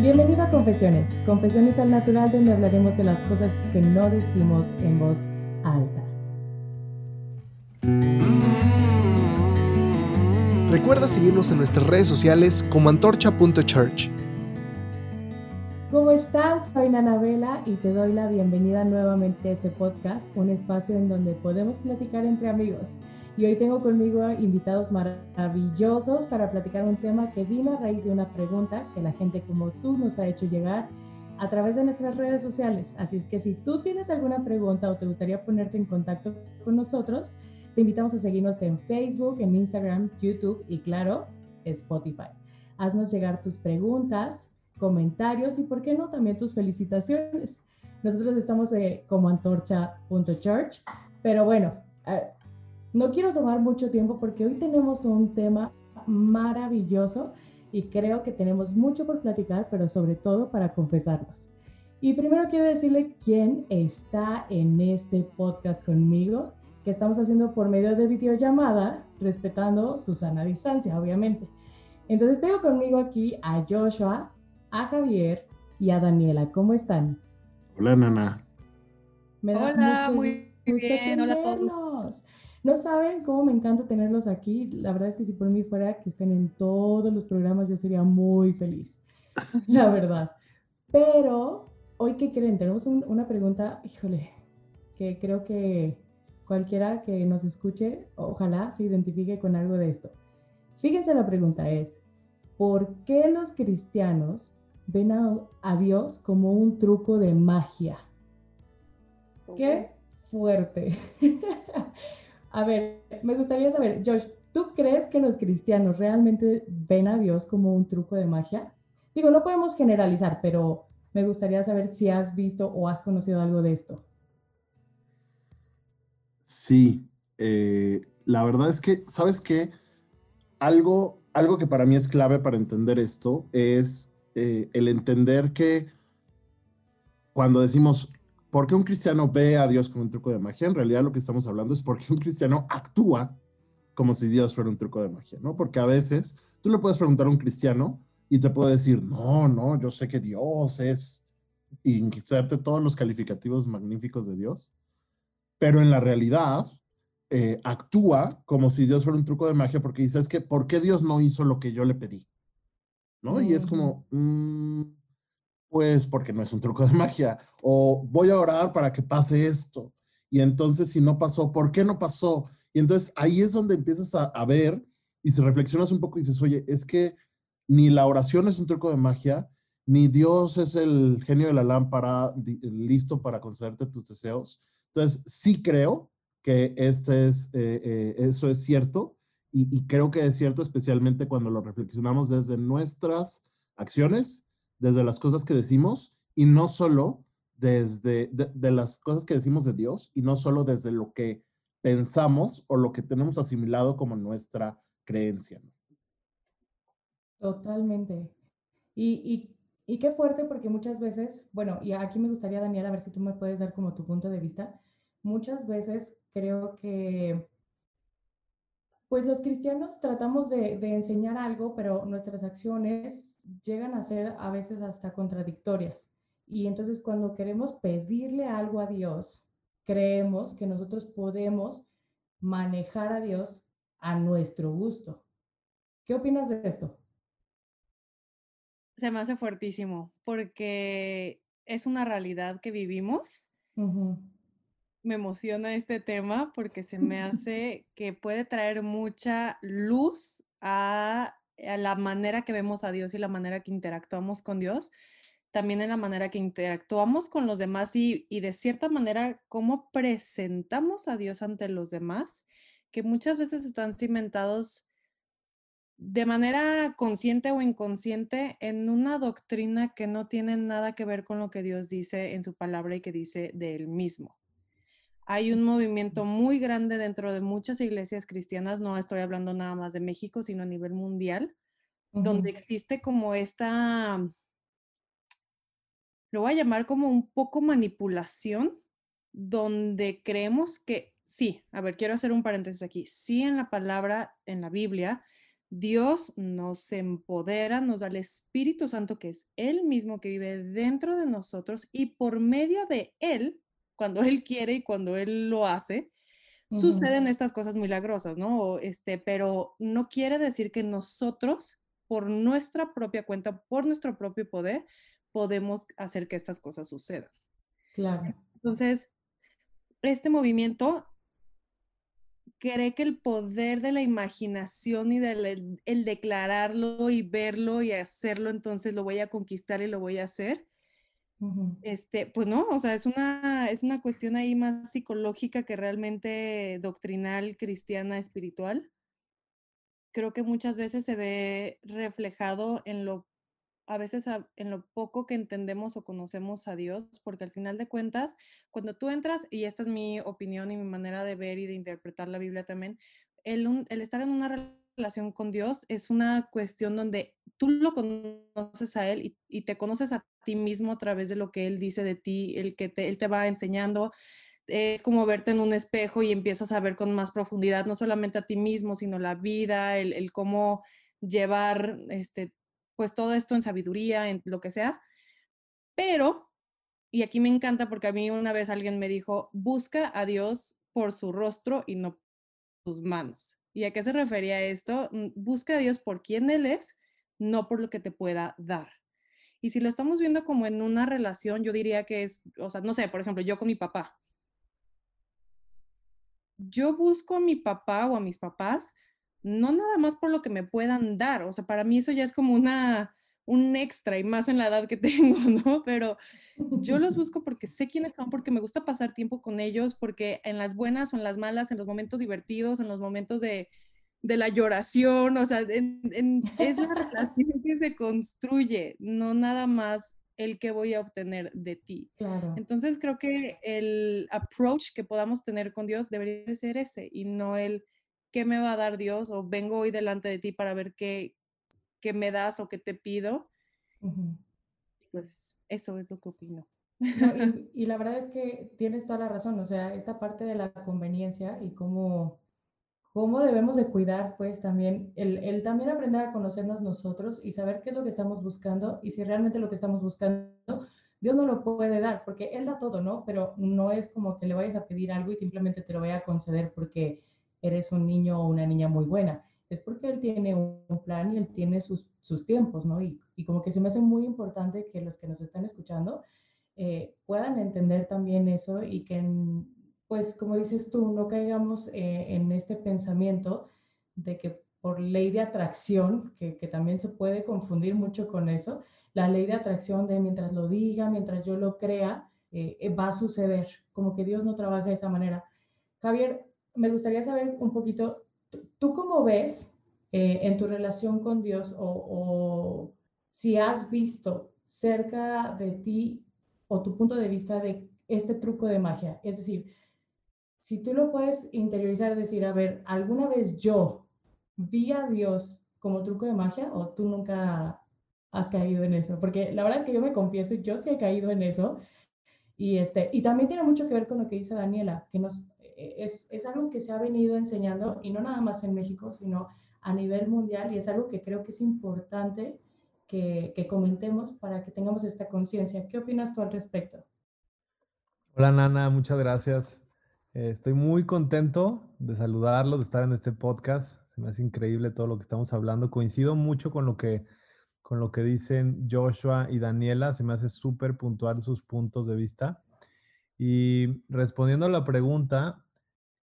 Bienvenido a Confesiones, Confesiones al Natural, donde hablaremos de las cosas que no decimos en voz alta. Recuerda seguirnos en nuestras redes sociales como antorcha.church. ¿Cómo estás? Soy Nanabela y te doy la bienvenida nuevamente a este podcast, un espacio en donde podemos platicar entre amigos. Y hoy tengo conmigo invitados maravillosos para platicar un tema que vino a raíz de una pregunta que la gente como tú nos ha hecho llegar a través de nuestras redes sociales. Así es que si tú tienes alguna pregunta o te gustaría ponerte en contacto con nosotros, te invitamos a seguirnos en Facebook, en Instagram, YouTube y claro, Spotify. Haznos llegar tus preguntas, comentarios y, por qué no, también tus felicitaciones. Nosotros estamos eh, como antorcha.church, pero bueno, eh, no quiero tomar mucho tiempo porque hoy tenemos un tema maravilloso y creo que tenemos mucho por platicar, pero sobre todo para confesarnos. Y primero quiero decirle quién está en este podcast conmigo, que estamos haciendo por medio de videollamada, respetando su sana distancia, obviamente. Entonces tengo conmigo aquí a Joshua, a Javier y a Daniela. ¿Cómo están? Hola, Nana. Me da Hola, muy bien. Hola a todos. No saben cómo me encanta tenerlos aquí. La verdad es que si por mí fuera que estén en todos los programas, yo sería muy feliz. La verdad. Pero, hoy, ¿qué creen? Tenemos una pregunta, híjole, que creo que cualquiera que nos escuche, ojalá se identifique con algo de esto. Fíjense, la pregunta es, ¿por qué los cristianos ven a, Dios como un truco de magia? Qué fuerte. A ver, me gustaría saber, Josh, ¿tú crees que los cristianos realmente ven a Dios como un truco de magia? Digo, no podemos generalizar, pero me gustaría saber si has visto o has conocido algo de esto. Sí, eh, la verdad es que, ¿sabes qué? Algo, algo que para mí es clave para entender esto es eh, el entender que cuando decimos ¿Por qué un cristiano ve a Dios como un truco de magia? En realidad lo que estamos hablando es porque un cristiano actúa como si Dios fuera un truco de magia, ¿no? Porque a veces tú le puedes preguntar a un cristiano y te puede decir, no, no, yo sé que Dios es, y insertarte todos los calificativos magníficos de Dios, pero en la realidad eh, actúa como si Dios fuera un truco de magia porque dice, es que, ¿por qué Dios no hizo lo que yo le pedí? ¿No? Y es como, mm, pues porque no es un truco de magia. O voy a orar para que pase esto. Y entonces si no pasó, ¿por qué no pasó? Y entonces ahí es donde empiezas a, ver y si reflexionas un poco y dices, oye, es que ni la oración es un truco de magia, ni Dios es el genio de la lámpara listo para concederte tus deseos. Entonces sí creo que este es, eh, eh, eso es cierto y, y creo que es cierto especialmente cuando lo reflexionamos desde nuestras acciones desde las cosas que decimos y no solo desde de, las cosas que decimos de Dios y no solo desde lo que pensamos o lo que tenemos asimilado como nuestra creencia. Totalmente. Y, y, y, qué fuerte porque muchas veces, bueno, y aquí me gustaría, Daniel, a ver si tú me puedes dar como tu punto de vista. Muchas veces creo que pues los cristianos tratamos de, enseñar algo, pero nuestras acciones llegan a ser a veces hasta contradictorias. Y entonces cuando queremos pedirle algo a Dios, creemos que nosotros podemos manejar a Dios a nuestro gusto. ¿Qué opinas de esto? Se me hace fuertísimo porque es una realidad que vivimos me emociona este tema porque se me hace que puede traer mucha luz a, la manera que vemos a Dios y la manera que interactuamos con Dios, también en la manera que interactuamos con los demás y, y de cierta manera cómo presentamos a Dios ante los demás, que muchas veces están cimentados de manera consciente o inconsciente en una doctrina que no tiene nada que ver con lo que Dios dice en su palabra y que dice de él mismo hay un movimiento muy grande dentro de muchas iglesias cristianas, no estoy hablando nada más de México, sino a nivel mundial, donde existe como esta, lo voy a llamar como un poco manipulación, donde creemos que, sí, a ver, quiero hacer un paréntesis aquí, sí en la palabra, en la Biblia, Dios nos empodera, nos da el Espíritu Santo, que es Él mismo que vive dentro de nosotros y por medio de Él, cuando Él quiere y cuando Él lo hace, suceden estas cosas milagrosas, ¿no? Este, pero no quiere decir que nosotros, por nuestra propia cuenta, por nuestro propio poder, podemos hacer que estas cosas sucedan. Claro. Entonces, este movimiento cree que el poder de la imaginación y del el declararlo y verlo y hacerlo, entonces lo voy a conquistar y lo voy a hacer. Este, pues no, o sea, es una, es una cuestión ahí más psicológica que realmente doctrinal, cristiana, espiritual. Creo que muchas veces se ve reflejado en lo a veces en lo poco que entendemos o conocemos a Dios, porque al final de cuentas, cuando tú entras, y esta es mi opinión y mi manera de ver y de interpretar la Biblia también, el, el estar en una relación con Dios es una cuestión donde tú lo conoces a Él y, te conoces a ti mismo a través de lo que Él dice de ti, el que Él te va enseñando. Es como verte en un espejo y empiezas a ver con más profundidad, no solamente a ti mismo, sino la vida, el, cómo llevar este, pues todo esto en sabiduría, en lo que sea. Pero, y aquí me encanta porque a mí una vez alguien me dijo, busca a Dios por su rostro y no por sus manos. ¿Y a qué se refería esto? Mm, busca a Dios por quien Él es, no por lo que te pueda dar. Y si lo estamos viendo como en una relación, yo diría que es, o sea, no sé, por ejemplo, yo con mi papá. Yo busco a mi papá o a mis papás no nada más por lo que me puedan dar, o sea, para mí eso ya es como una, un extra y más en la edad que tengo, ¿no? Pero yo los busco porque sé quiénes son, porque me gusta pasar tiempo con ellos, porque en las buenas o en las malas, en los momentos divertidos, en los momentos de, de la lloración, o sea, es la relación que se construye, no nada más el que voy a obtener de ti. Claro. Entonces creo que el approach que podamos tener con Dios debería ser ese y no el qué me va a dar Dios o vengo hoy delante de ti para ver qué, qué me das o qué te pido. Pues eso es lo que opino. y, la verdad es que tienes toda la razón, o sea, esta parte de la conveniencia y cómo, cómo debemos de cuidar, pues también, el, el también aprender a conocernos nosotros y saber qué es lo que estamos buscando y si realmente lo que estamos buscando, Dios no lo puede dar, porque Él da todo, ¿no? Pero no es como que le vayas a pedir algo y simplemente te lo vaya a conceder porque eres un niño o una niña muy buena. Es porque él tiene un plan y él tiene sus, sus tiempos, ¿no? Y, y, como que se me hace muy importante que los que nos están escuchando eh, puedan entender también eso y que, pues, como dices tú, no caigamos eh, en este pensamiento de que por ley de atracción, que, también se puede confundir mucho con eso, la ley de atracción de mientras lo diga, mientras yo lo crea, eh, va a suceder, como que Dios no trabaja de esa manera. Javier, me gustaría saber un poquito, ¿tú cómo ves eh, en tu relación con Dios o, si has visto cerca de ti o tu punto de vista de este truco de magia? Es decir, si tú lo puedes interiorizar, decir, a ver, ¿alguna vez yo vi a Dios como truco de magia o tú nunca has caído en eso? Porque la verdad es que yo me confieso, yo sí he caído en eso. Y, este, y también tiene mucho que ver con lo que dice Daniela, que nos, eh, es, es, algo que se ha venido enseñando, y no nada más en México, sino a nivel mundial, y es algo que creo que es importante que, que comentemos para que tengamos esta conciencia. ¿Qué opinas tú al respecto? Hola Nana, muchas gracias. Eh, estoy muy contento de saludarlo, de estar en este podcast. Se me hace increíble todo lo que estamos hablando. Coincido mucho con lo que, con lo que dicen Joshua y Daniela. Se me hace súper puntual sus puntos de vista. Y respondiendo a la pregunta,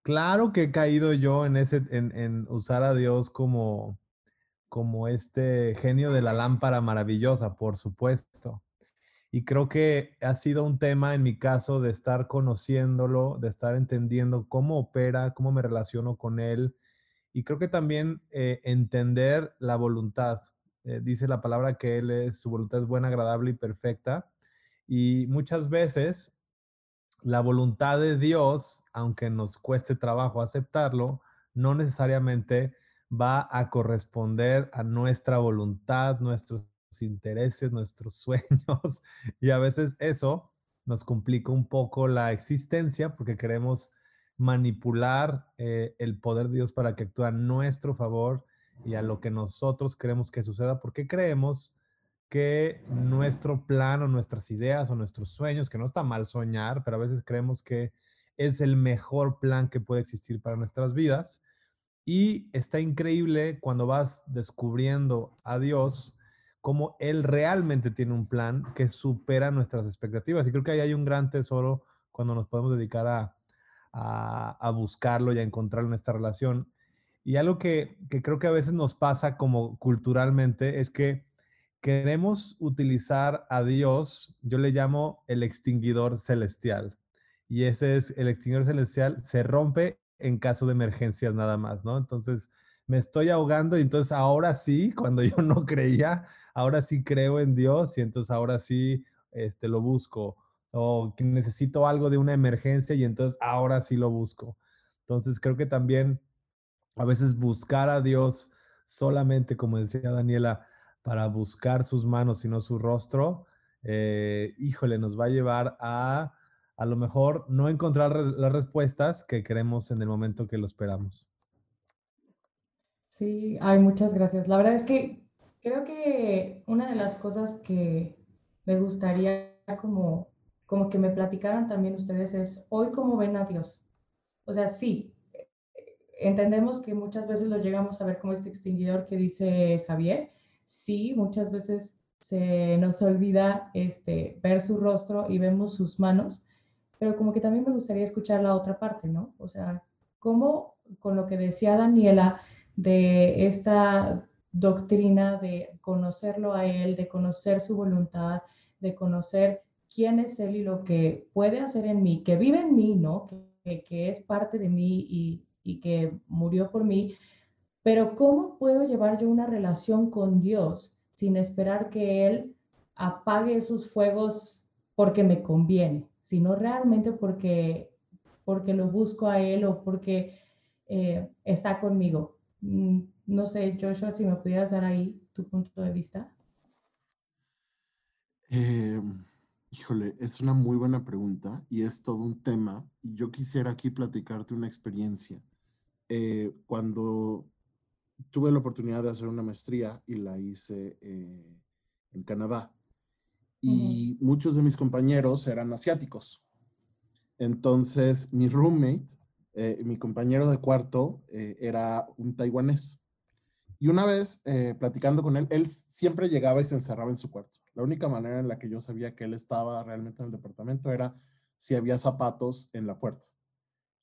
Claro que he caído yo en ese, en, usar a Dios como, como este genio de la lámpara maravillosa, por supuesto. Y creo que ha sido un tema en mi caso de estar conociéndolo, de estar entendiendo cómo opera, cómo me relaciono con él. Y creo que también eh, entender la voluntad. Eh, dice la palabra que él es, su voluntad es buena, agradable y perfecta. Y muchas veces la voluntad de Dios, aunque nos cueste trabajo aceptarlo, no necesariamente va a corresponder a nuestra voluntad, nuestros intereses, nuestros sueños. Y a veces eso nos complica un poco la existencia porque queremos manipular eh, el poder de Dios para que actúe a nuestro favor y a lo que nosotros queremos que suceda, porque creemos que nuestro plan o nuestras ideas o nuestros sueños, que no está mal soñar, pero a veces creemos que es el mejor plan que puede existir para nuestras vidas. Y está increíble cuando vas descubriendo a Dios cómo Él realmente tiene un plan que supera nuestras expectativas. Y creo que ahí hay un gran tesoro cuando nos podemos dedicar a, a, buscarlo y a encontrarlo en esta relación. Y algo que, que creo que a veces nos pasa como culturalmente es que queremos utilizar a Dios, yo le llamo el extinguidor celestial. Y ese es el extinguidor celestial, se rompe en caso de emergencias nada más, ¿no? Entonces, me estoy ahogando y entonces ahora sí, cuando yo no creía, ahora sí creo en Dios y entonces ahora sí este, lo busco. O necesito algo de una emergencia y entonces ahora sí lo busco. Entonces, creo que también a veces buscar a Dios solamente, como decía Daniela, para buscar sus manos y no su rostro, eh, híjole, nos va a llevar a a lo mejor no encontrar las respuestas que queremos en el momento que lo esperamos. Sí, hay muchas gracias. La verdad es que creo que una de las cosas que me gustaría como, como que me platicaran también ustedes es hoy cómo ven a Dios. O sea, sí, entendemos que muchas veces lo llegamos a ver como este extinguidor que dice Javier, sí, muchas veces se nos olvida este, ver su rostro y vemos sus manos, pero como que también me gustaría escuchar la otra parte, ¿no? O sea, cómo con lo que decía Daniela de esta doctrina de conocerlo a él, de conocer su voluntad, de conocer quién es él y lo que puede hacer en mí, que vive en mí, ¿no? Que, que es parte de mí y, y que murió por mí, pero ¿cómo puedo llevar yo una relación con Dios sin esperar que Él apague esos fuegos porque me conviene, sino realmente porque, porque lo busco a Él o porque eh, está conmigo? Mm, no sé, Joshua, si me pudieras dar ahí tu punto de vista. Em, híjole, es una muy buena pregunta y es todo un tema. Y yo quisiera aquí platicarte una experiencia. Eh, cuando tuve la oportunidad de hacer una maestría y la hice eh, en Canadá. Y muchos de mis compañeros eran asiáticos. Entonces, mi roommate, eh, mi compañero de cuarto, eh, era un taiwanés. Y una vez, platicando con él, él siempre llegaba y se encerraba en su cuarto. La única manera en la que yo sabía que él estaba realmente en el departamento era si había zapatos en la puerta.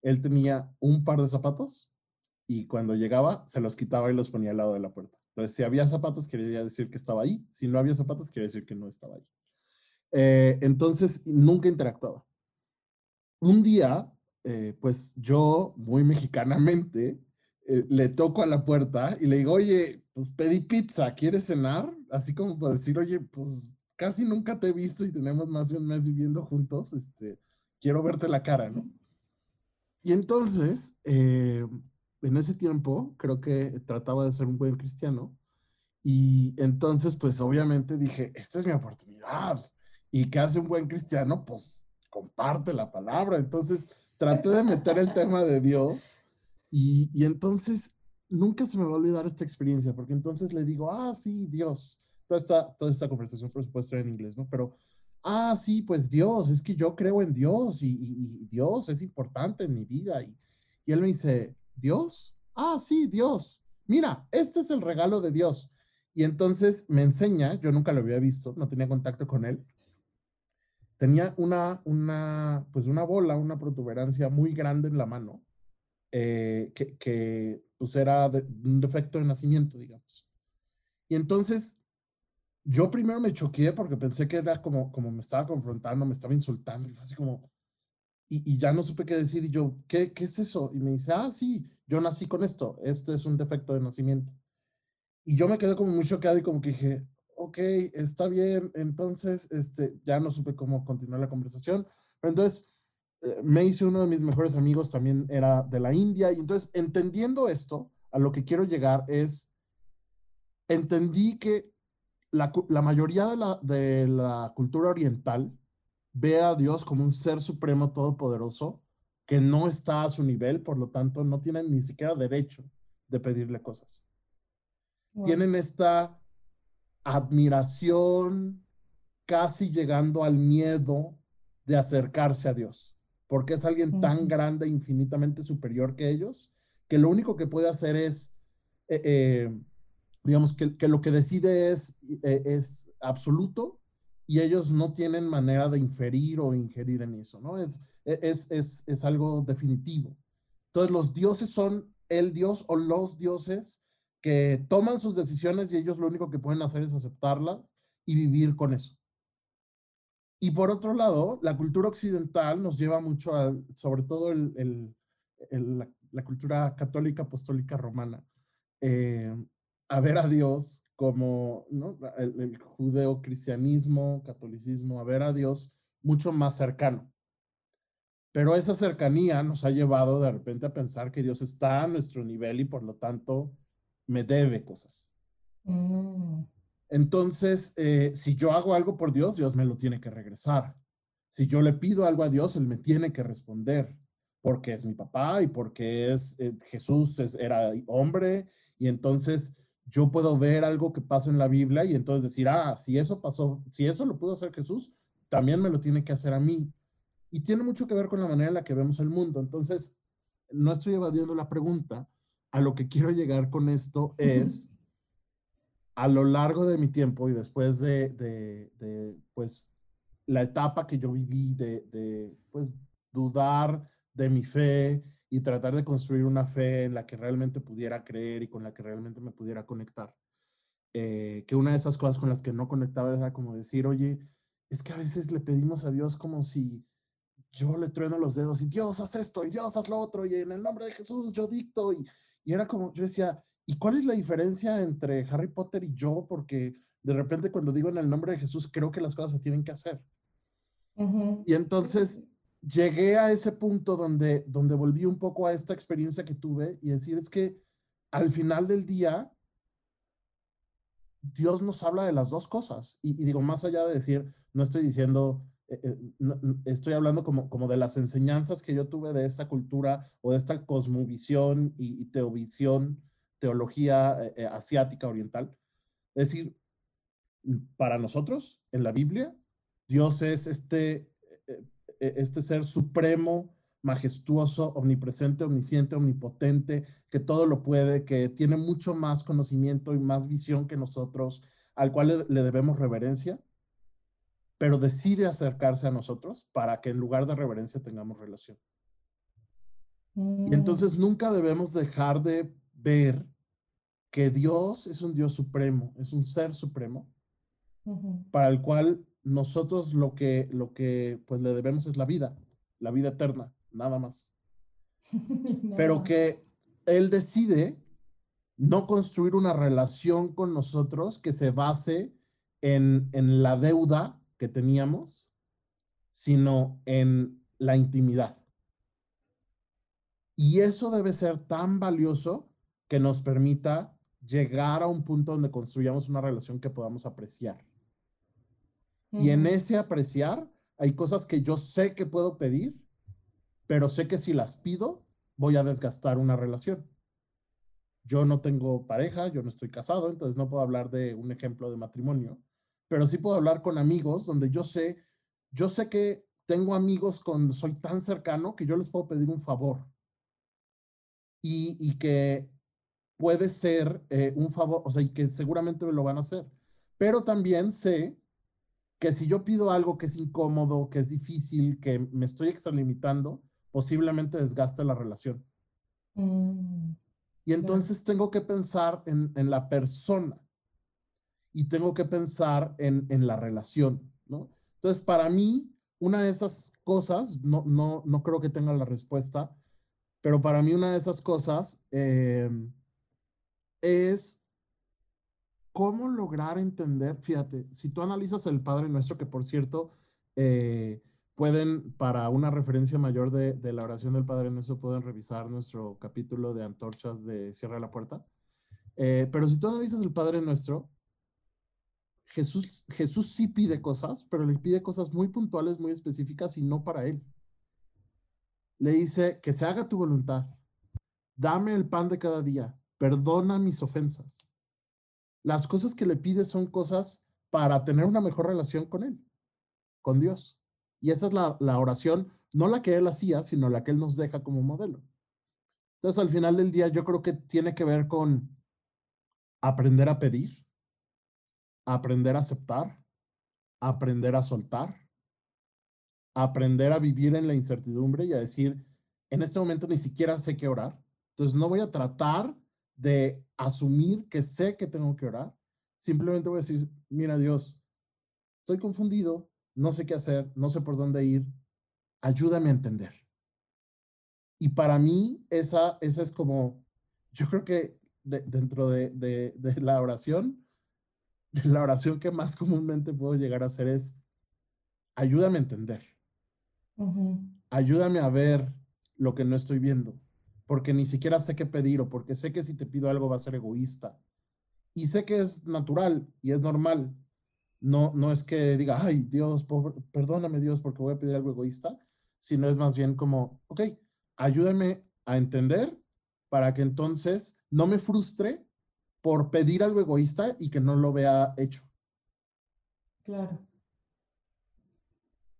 Él tenía un par de zapatos y cuando llegaba se los quitaba y los ponía al lado de la puerta. Entonces, si había zapatos, quería decir que estaba ahí. Si no había zapatos, quería decir que no estaba ahí. Eh, entonces, nunca interactuaba. Un día, eh, pues yo, muy mexicanamente, eh, le toco a la puerta y le digo, oye, pues pedí pizza, ¿quieres cenar? Así como para decir, oye, pues casi nunca te he visto y tenemos más de un mes viviendo juntos, este, quiero verte la cara, ¿no? Y entonces, en ese tiempo creo que trataba de ser un buen cristiano y entonces pues obviamente dije, esta es mi oportunidad. ¿Y qué hace un buen cristiano? Pues comparte la palabra. Entonces traté de meter el tema de Dios y, y entonces nunca se me va a olvidar esta experiencia porque entonces le digo, ah, sí, Dios. Toda esta, toda esta conversación por supuesto en inglés, ¿no? Pero, ah, sí, pues Dios, es que yo creo en Dios y, y, y Dios es importante en mi vida. Y, y él me dice, ¿Dios? Ah, sí, Dios. Mira, este es el regalo de Dios. Y entonces me enseña, yo nunca lo había visto, no tenía contacto con él. Tenía una, una, pues una bola, una protuberancia muy grande en la mano, eh, que, que, pues era un defecto de nacimiento, digamos. Y entonces yo primero me choqué porque pensé que era como, como me estaba confrontando, me estaba insultando, y fue así como, y, ya no supe qué decir y yo, ¿qué, ¿qué es eso? Y me dice, ah, sí, yo nací con esto, esto es un defecto de nacimiento. Y yo me quedé como muy choqueado y como que dije, ok, está bien, entonces este, ya no supe cómo continuar la conversación, pero entonces eh, me hice uno de mis mejores amigos, también era de la India, y entonces entendiendo esto, a lo que quiero llegar es, entendí que la, la mayoría de la, de la cultura oriental ve a Dios como un ser supremo todopoderoso que no está a su nivel, por lo tanto no tiene ni siquiera derecho de pedirle cosas. tienen esta admiración casi llegando al miedo de acercarse a Dios, porque es alguien tan grande, infinitamente superior que ellos, que lo único que puede hacer es, eh, eh, digamos, que, lo que decide es, eh, es absoluto y ellos no tienen manera de inferir o ingerir en eso, ¿no? Es, es, es, es algo definitivo. Entonces los dioses son el dios o los dioses que toman sus decisiones y ellos lo único que pueden hacer es aceptarlas y vivir con eso. Y por otro lado, la cultura occidental nos lleva mucho sobre todo el, la, cultura católica apostólica romana, eh, a ver a Dios como ¿no? el judeo-cristianismo, catolicismo, a ver a Dios mucho más cercano. Pero esa cercanía nos ha llevado de repente a pensar que Dios está a nuestro nivel y por lo tanto me debe cosas. Mm. Entonces, eh, si yo hago algo por Dios, Dios me lo tiene que regresar. Si yo le pido algo a Dios, Él me tiene que responder, porque es mi papá y porque es eh, Jesús era hombre y entonces yo puedo ver algo que pasa en la Biblia y entonces decir, ah, si eso pasó, si eso lo pudo hacer Jesús, también me lo tiene que hacer a mí. Y tiene mucho que ver con la manera en la que vemos el mundo. Entonces, no estoy evadiendo la pregunta. A lo que quiero llegar con esto es, a lo largo de mi tiempo y después de, de, pues, la etapa que yo viví de, de, pues, dudar de mi fe y tratar de construir una fe en la que realmente pudiera creer y con la que realmente me pudiera conectar. Eh, que una de esas cosas con las que no conectaba era como decir, oye, es que a veces le pedimos a Dios como si yo le trueno los dedos y Dios haz esto y Dios haz lo otro y en el nombre de Jesús yo dicto y, y era como, yo decía, ¿y cuál es la diferencia entre Harry Potter y yo? Porque de repente cuando digo en el nombre de Jesús creo que las cosas se tienen que hacer. Y entonces llegué a ese punto donde, donde volví un poco a esta experiencia que tuve y decir, es que al final del día, Dios nos habla de las dos cosas. Y, digo, más allá de decir, no estoy diciendo, estoy hablando como, como de las enseñanzas que yo tuve de esta cultura o de esta cosmovisión y, teovisión, teología eh, asiática oriental. Es decir, para nosotros, en la Biblia, Dios es este este ser supremo, majestuoso, omnipresente, omnisciente, omnipotente, que todo lo puede, que tiene mucho más conocimiento y más visión que nosotros, al cual le, debemos reverencia, pero decide acercarse a nosotros para que en lugar de reverencia tengamos relación. Y mm. entonces nunca debemos dejar de ver que Dios es un Dios supremo, es un ser supremo, para el cual nosotros lo que, lo que pues le debemos es la vida, la vida eterna, nada más. Pero que Él decide no construir una relación con nosotros que se base en, en la deuda que teníamos, sino en la intimidad. Y eso debe ser tan valioso que nos permita llegar a un punto donde construyamos una relación que podamos apreciar. Y en ese apreciar hay cosas que yo sé que puedo pedir, pero sé que si las pido voy a desgastar una relación. Yo no tengo pareja, yo no estoy casado, entonces no puedo hablar de un ejemplo de matrimonio, pero sí puedo hablar con amigos donde yo sé, yo sé que tengo amigos con, soy tan cercano que yo les puedo pedir un favor y, y que puede ser eh, un favor, o sea, y que seguramente me lo van a hacer. Pero también sé que si yo pido algo que es incómodo, que es difícil, que me estoy extralimitando, posiblemente desgaste la relación. Mm, y entonces tengo que pensar en, en, la persona y tengo que pensar en, en, la relación, ¿no? Entonces, para mí, una de esas cosas, no, no, no creo que tenga la respuesta, pero para mí una de esas cosas eh, es ¿Cómo lograr entender? Fíjate, si tú analizas el Padre Nuestro, que por cierto, eh, pueden, para una referencia mayor de, la oración del Padre Nuestro, pueden revisar nuestro capítulo de antorchas de Cierra la Puerta. Eh, pero si tú analizas el Padre Nuestro, Jesús, Jesús sí pide cosas, pero le pide cosas muy puntuales, muy específicas y no para él. Le dice que se haga tu voluntad, dame el pan de cada día, perdona mis ofensas las cosas que le pides son cosas para tener una mejor relación con Él, con Dios. Y esa es la, la oración, no la que Él hacía, sino la que Él nos deja como modelo. Entonces, al final del día, yo creo que tiene que ver con aprender a pedir, aprender a aceptar, aprender a soltar, aprender a vivir en la incertidumbre y a decir, en este momento ni siquiera sé qué orar. Entonces no voy a tratar de asumir que sé que tengo que orar. Simplemente voy a decir, mira Dios, estoy confundido, no sé qué hacer, no sé por dónde ir, ayúdame a entender. Y para mí esa, esa es como, yo creo que dentro de, de la oración, la oración que más comúnmente puedo llegar a hacer es, ayúdame a entender. Ayúdame a ver lo que no estoy viendo, porque ni siquiera sé qué pedir o porque sé que si te pido algo va a ser egoísta. Y sé que es natural y es normal. No, no es que diga, ay Dios, perdóname Dios porque voy a pedir algo egoísta, sino es más bien como, ok, ayúdame a entender para que entonces no me frustre por pedir algo egoísta y que no lo vea hecho. Claro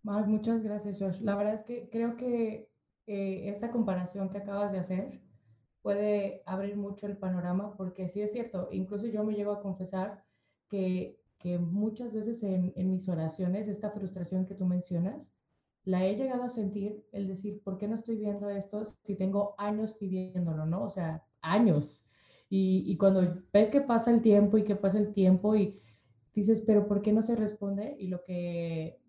muchas gracias, Josh. La verdad es que creo que eh, esta comparación que acabas de hacer puede abrir mucho el panorama porque sí es cierto, incluso yo me llevo a confesar que, que muchas veces en, en, mis oraciones esta frustración que tú mencionas, la he llegado a sentir, el decir, ¿por qué no estoy viendo esto si tengo años pidiéndolo, no? O sea, años. Y, cuando ves que pasa el tiempo y que pasa el tiempo y dices, pero ¿por qué no se responde? Y lo que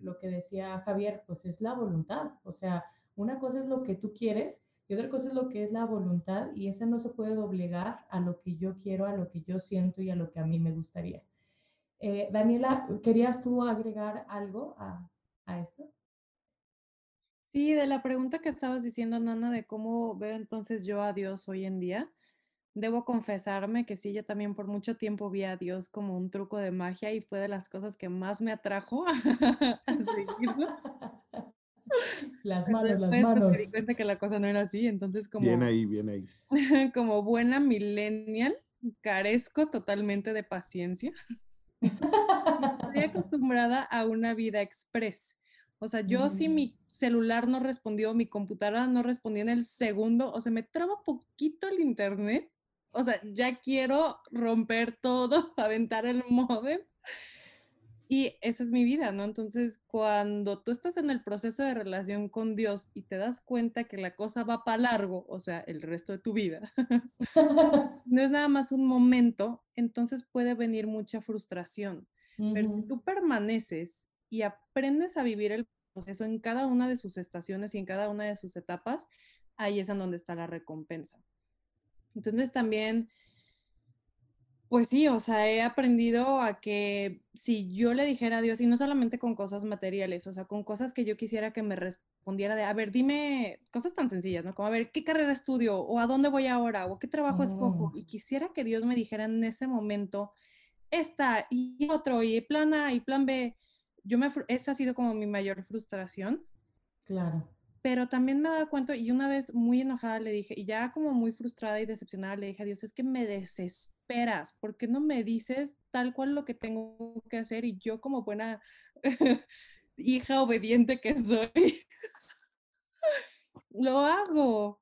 lo que decía Javier, pues es la voluntad. O sea, una cosa es lo que tú quieres y otra cosa es lo que es la voluntad y esa no se puede doblegar a lo que yo quiero, a lo que yo siento y a lo que a mí me gustaría. Eh, Daniela, ¿querías tú agregar algo a, a esto? Sí, de la pregunta que estabas diciendo, Nana, de cómo veo entonces yo a Dios hoy en día. Debo confesarme que sí, yo también por mucho tiempo vi a Dios como un truco de magia y fue de las cosas que más me atrajo a seguirlo. Las manos, las manos. Me di cuenta que la cosa no era así, entonces como... Bien ahí, bien ahí. Como buena millennial, carezco totalmente de paciencia. Estoy acostumbrada a una vida express. O sea, yo si mm. mi celular no respondió, mi computadora no respondió en el segundo, o sea, me traba poquito el internet, o sea, ya quiero romper todo, aventar el modem. Y esa es mi vida, ¿no? Entonces, cuando tú estás en el proceso de relación con Dios y te das cuenta que la cosa va para largo, o sea, el resto de tu vida, no es nada más un momento, entonces puede venir mucha frustración. Pero si tú permaneces y aprendes a vivir el proceso en cada una de sus estaciones y en cada una de sus etapas, ahí es en donde está la recompensa. Entonces también, pues sí, o sea, he aprendido a que si yo le dijera a Dios, y no solamente con cosas materiales, o sea, con cosas que yo quisiera que me respondiera de, a ver, dime cosas tan sencillas, ¿no? Como, a ver, ¿qué carrera estudio? ¿O a dónde voy ahora? ¿O qué trabajo escojo? Mm. Y quisiera que Dios me dijera en ese momento, esta y otro, y plan A y plan B. Yo me, esa ha sido como mi mayor frustración. Claro pero también me dado cuenta y una vez muy enojada le dije, y ya como muy frustrada y decepcionada le dije a Dios, es que me desesperas, ¿por qué no me dices tal cual lo que tengo que hacer? Y yo como buena hija obediente que soy, lo hago.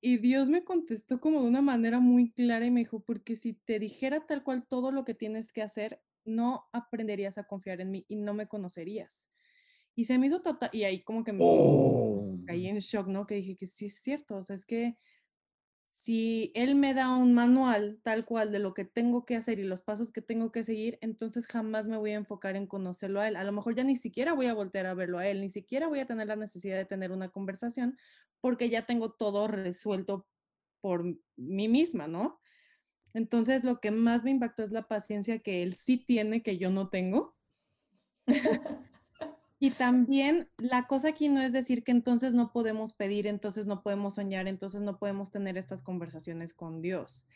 Y Dios me contestó como de una manera muy clara y me dijo, porque si te dijera tal cual todo lo que tienes que hacer, no aprenderías a confiar en mí y no me conocerías. Y se me hizo total, y ahí como que me ¡Oh! caí en shock, ¿no? Que dije que sí es cierto, o sea, es que si él me da un manual tal cual de lo que tengo que hacer y los pasos que tengo que seguir, entonces jamás me voy a enfocar en conocerlo a él. A lo mejor ya ni siquiera voy a voltear a verlo a él, ni siquiera voy a tener la necesidad de tener una conversación porque ya tengo todo resuelto por mí misma, ¿no? Entonces lo que más me impactó es la paciencia que él sí tiene que yo no tengo. Y también la cosa aquí no es decir que entonces no podemos pedir, entonces no podemos soñar, entonces no podemos tener estas conversaciones con Dios.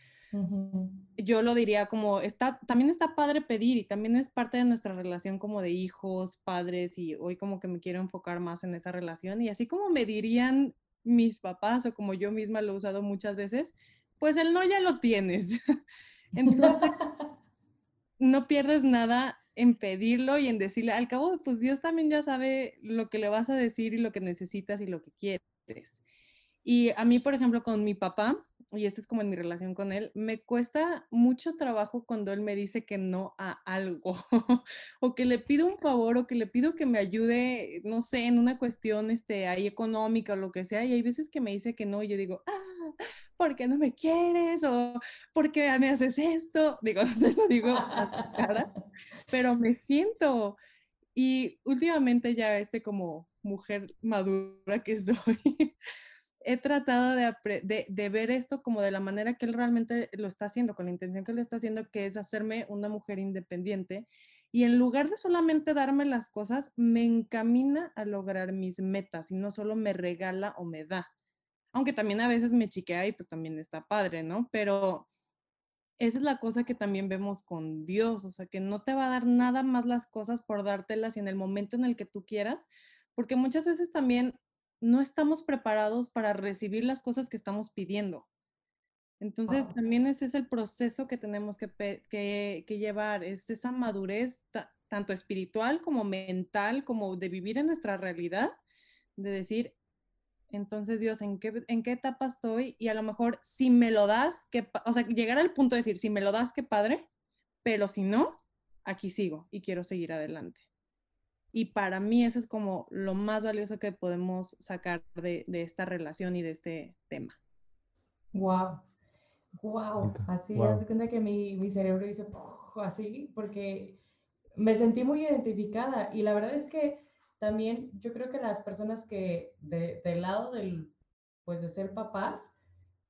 Yo lo diría como, está, también está padre pedir y también es parte de nuestra relación como de hijos, padres y hoy como que me quiero enfocar más en esa relación y así como me dirían mis papás o como yo misma lo he usado muchas veces, pues el no ya lo tienes. Entonces, no pierdes nada en pedirlo y en decirle, al cabo, pues Dios también ya sabe lo que le vas a decir y lo que necesitas y lo que quieres. Y a mí, por ejemplo, con mi papá, y esto es como en mi relación con él, me cuesta mucho trabajo cuando él me dice que no a algo, o que le pido un favor, o que le pido que me ayude, no sé, en una cuestión este, ahí económica o lo que sea, y hay veces que me dice que no, y yo digo, ah, ¿por qué no me quieres? O ¿por qué me haces esto? Digo, no se lo digo a cara, pero me siento. Y últimamente ya este como mujer madura que soy, he tratado de, ver esto como de la manera que él realmente lo está haciendo, con la intención que lo está haciendo, que es hacerme una mujer independiente. Y en lugar de solamente darme las cosas, me encamina a lograr mis metas y no solo me regala o me da. Aunque también a veces me chiquea y pues también está padre, ¿no? Pero esa es la cosa que también vemos con Dios, o sea, que no te va a dar nada más las cosas por dártelas y en el momento en el que tú quieras, porque muchas veces también no estamos preparados para recibir las cosas que estamos pidiendo. Entonces, también ese es el proceso que tenemos que, llevar, es esa madurez tanto espiritual como mental, como de vivir en nuestra realidad, de decir, entonces Dios, ¿en qué, en qué etapa estoy? Y a lo mejor, si me lo das, que, o sea, llegar al punto de decir, si me lo das, qué padre, pero si no, aquí sigo y quiero seguir adelante. Y para mí eso es como lo más valioso que podemos sacar de, esta relación y de este tema. Wow, wow, así, wow. de cuenta que mi, mi cerebro dice así, porque me sentí muy identificada y la verdad es que también yo creo que las personas que de, del lado del, pues de ser papás,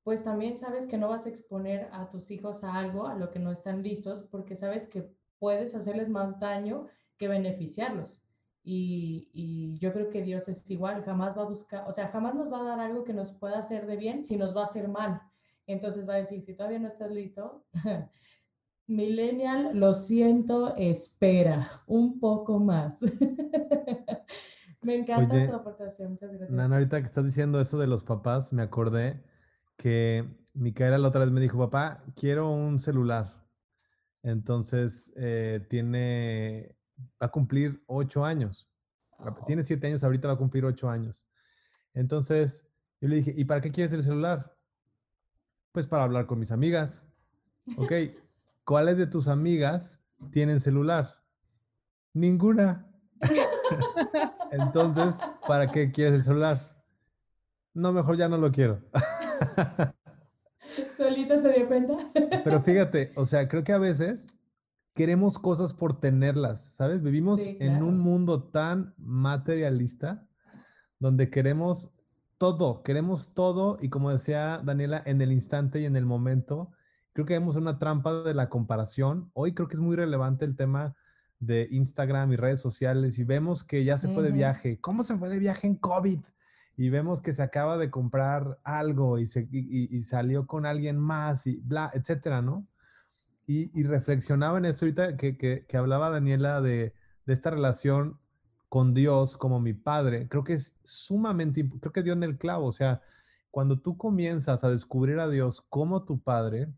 pues también sabes que no vas a exponer a tus hijos a algo a lo que no están listos porque sabes que puedes hacerles más daño que beneficiarlos. Y, yo creo que Dios es igual, jamás va a buscar, o sea, jamás nos va a dar algo que nos pueda hacer de bien si nos va a hacer mal. Entonces va a decir, si todavía no estás listo, millennial, lo siento, espera un poco más. me encanta tu aportación, muchas gracias. Nana, ahorita que estás diciendo eso de los papás, me acordé que Micaela la otra vez me dijo, papá, quiero un celular. Entonces, eh, tiene va a cumplir ocho años. Tiene siete años, ahorita va a cumplir ocho años. Entonces, yo le dije, ¿y para qué quieres el celular? Pues para hablar con mis amigas. Ok, ¿cuáles de tus amigas tienen celular? Ninguna. Entonces, ¿para qué quieres el celular? No, mejor ya no lo quiero. Solita se dio cuenta. Pero fíjate, o sea, creo que a veces queremos cosas por tenerlas, ¿sabes? Vivimos en un mundo tan materialista donde queremos todo, queremos todo y como decía Daniela, en el instante y en el momento. Creo que vemos una trampa de la comparación. Hoy creo que es muy relevante el tema de Instagram y redes sociales y vemos que ya se fue de viaje. ¿Cómo se fue de viaje en COVID? Y vemos que se acaba de comprar algo y, se, y salió con alguien más y bla, etcétera, ¿no? Y, reflexionaba en esto ahorita que, que, hablaba Daniela de, esta relación con Dios como mi padre. Creo que es sumamente, creo que dio en el clavo. O sea, cuando tú comienzas a descubrir a Dios como tu padre,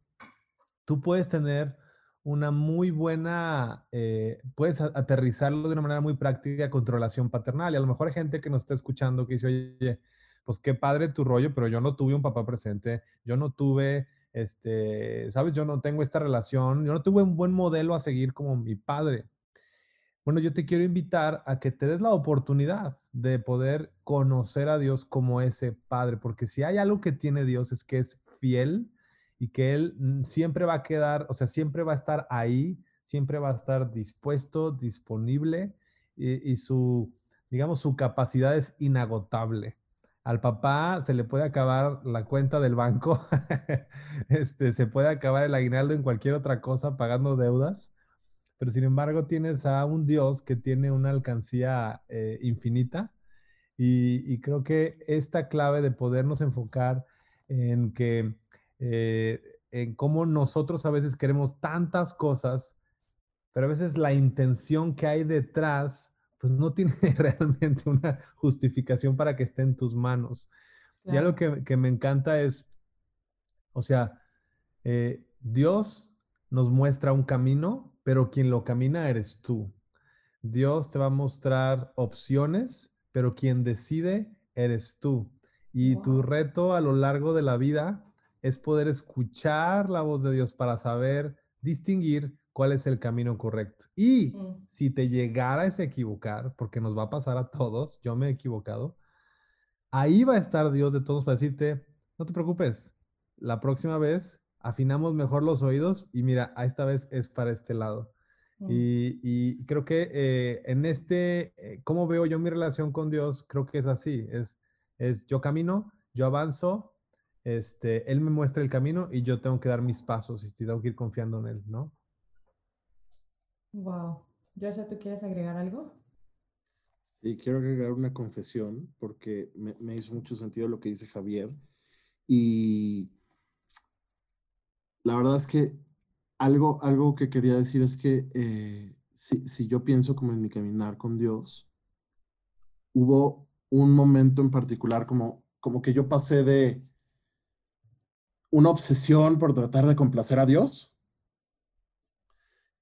tú puedes tener una muy buena, eh, puedes aterrizarlo de una manera muy práctica con tu relación paternal. Y a lo mejor hay gente que nos está escuchando que dice, oye, pues qué padre tu rollo, pero yo no tuve un papá presente, yo no tuve este, sabes, yo no tengo esta relación, yo no tuve un buen modelo a seguir como mi padre. Bueno, yo te quiero invitar a que te des la oportunidad de poder conocer a Dios como ese Padre, porque si hay algo que tiene Dios es que es fiel y que Él mm, siempre va a quedar, o sea, siempre va a estar ahí, siempre va a estar dispuesto, disponible y, y su, digamos, su capacidad es inagotable al papá se le puede acabar la cuenta del banco, este, se puede acabar el aguinaldo en cualquier otra cosa pagando deudas, pero sin embargo tienes a un Dios que tiene una alcancía eh, infinita y, creo que esta clave de podernos enfocar en que, eh, en cómo nosotros a veces queremos tantas cosas, pero a veces la intención que hay detrás pues no tiene realmente una justificación para que esté en tus manos. Y algo que, me encanta es, o sea, eh, Dios nos muestra un camino, pero quien lo camina eres tú. Dios te va a mostrar opciones, pero quien decide eres tú. Y tu reto a lo largo de la vida es poder escuchar la voz de Dios para saber distinguir cuál es el camino correcto. Y mm. si te llegaras a equivocar, porque nos va a pasar a todos, yo me he equivocado, ahí va a estar Dios de todos para decirte, no te preocupes, la próxima vez afinamos mejor los oídos y mira, esta vez es para este lado. Mm. Y, creo que eh, en este, eh, ¿cómo veo yo mi relación con Dios? Creo que es así, es, es yo camino, yo avanzo, este, Él me muestra el camino y yo tengo que dar mis pasos y tengo que ir confiando en Él, ¿no? Wow. sé ¿tú quieres agregar algo? Sí, quiero agregar una confesión porque me, hizo mucho sentido lo que dice Javier. Y la verdad es que algo, algo que quería decir es que eh, si, si, yo pienso como en mi caminar con Dios, hubo un momento en particular como, como que yo pasé de una obsesión por tratar de complacer a Dios,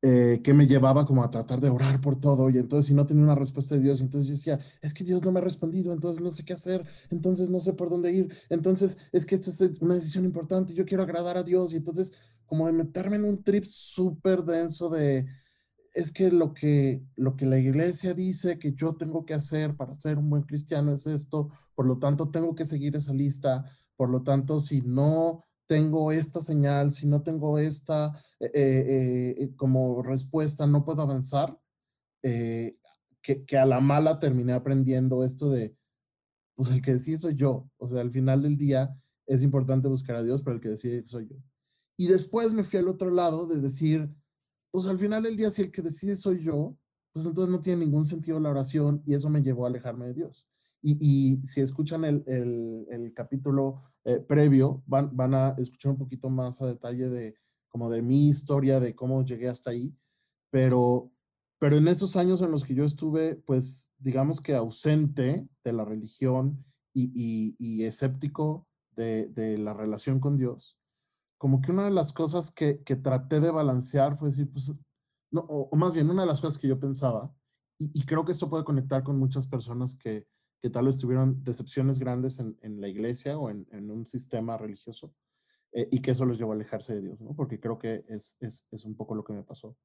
eh, que me llevaba como a tratar de orar por todo. Y entonces, si no tenía una respuesta de Dios, entonces decía, es que Dios no me ha respondido, entonces no sé qué hacer, entonces no sé por dónde ir, entonces es que esto es una decisión importante, yo quiero agradar a Dios. Y entonces, como de meterme en un trip súper denso de, es que lo que lo que la iglesia dice que yo tengo que hacer para ser un buen cristiano es esto, por lo tanto tengo que seguir esa lista, por lo tanto si no tengo esta señal, si no tengo esta eh, eh, eh, como respuesta, no puedo avanzar, que, a la mala terminé aprendiendo esto de, pues el que decide soy yo. O sea, al final del día es importante buscar a Dios, pero el que decide soy yo. Y después me fui al otro lado de decir, pues al final del día, si el que decide soy yo, pues entonces no tiene ningún sentido la oración y eso me llevó a alejarme de Dios. Y, si escuchan el, el, capítulo eh, previo, van, van a escuchar un poquito más a detalle de como de mi historia, de cómo llegué hasta ahí. Pero, pero en esos años en los que yo estuve, pues digamos que ausente de la religión y, y, y escéptico de, de, la relación con Dios, como que una de las cosas que, que traté de balancear fue decir, pues, no, o, o, más bien una de las cosas que yo pensaba, y, y creo que esto puede conectar con muchas personas que, que tal vez tuvieron decepciones grandes en, en la iglesia o en, en un sistema religioso eh, y que eso los llevó a alejarse de Dios, ¿no? Porque creo que es, es, es un poco lo que me pasó.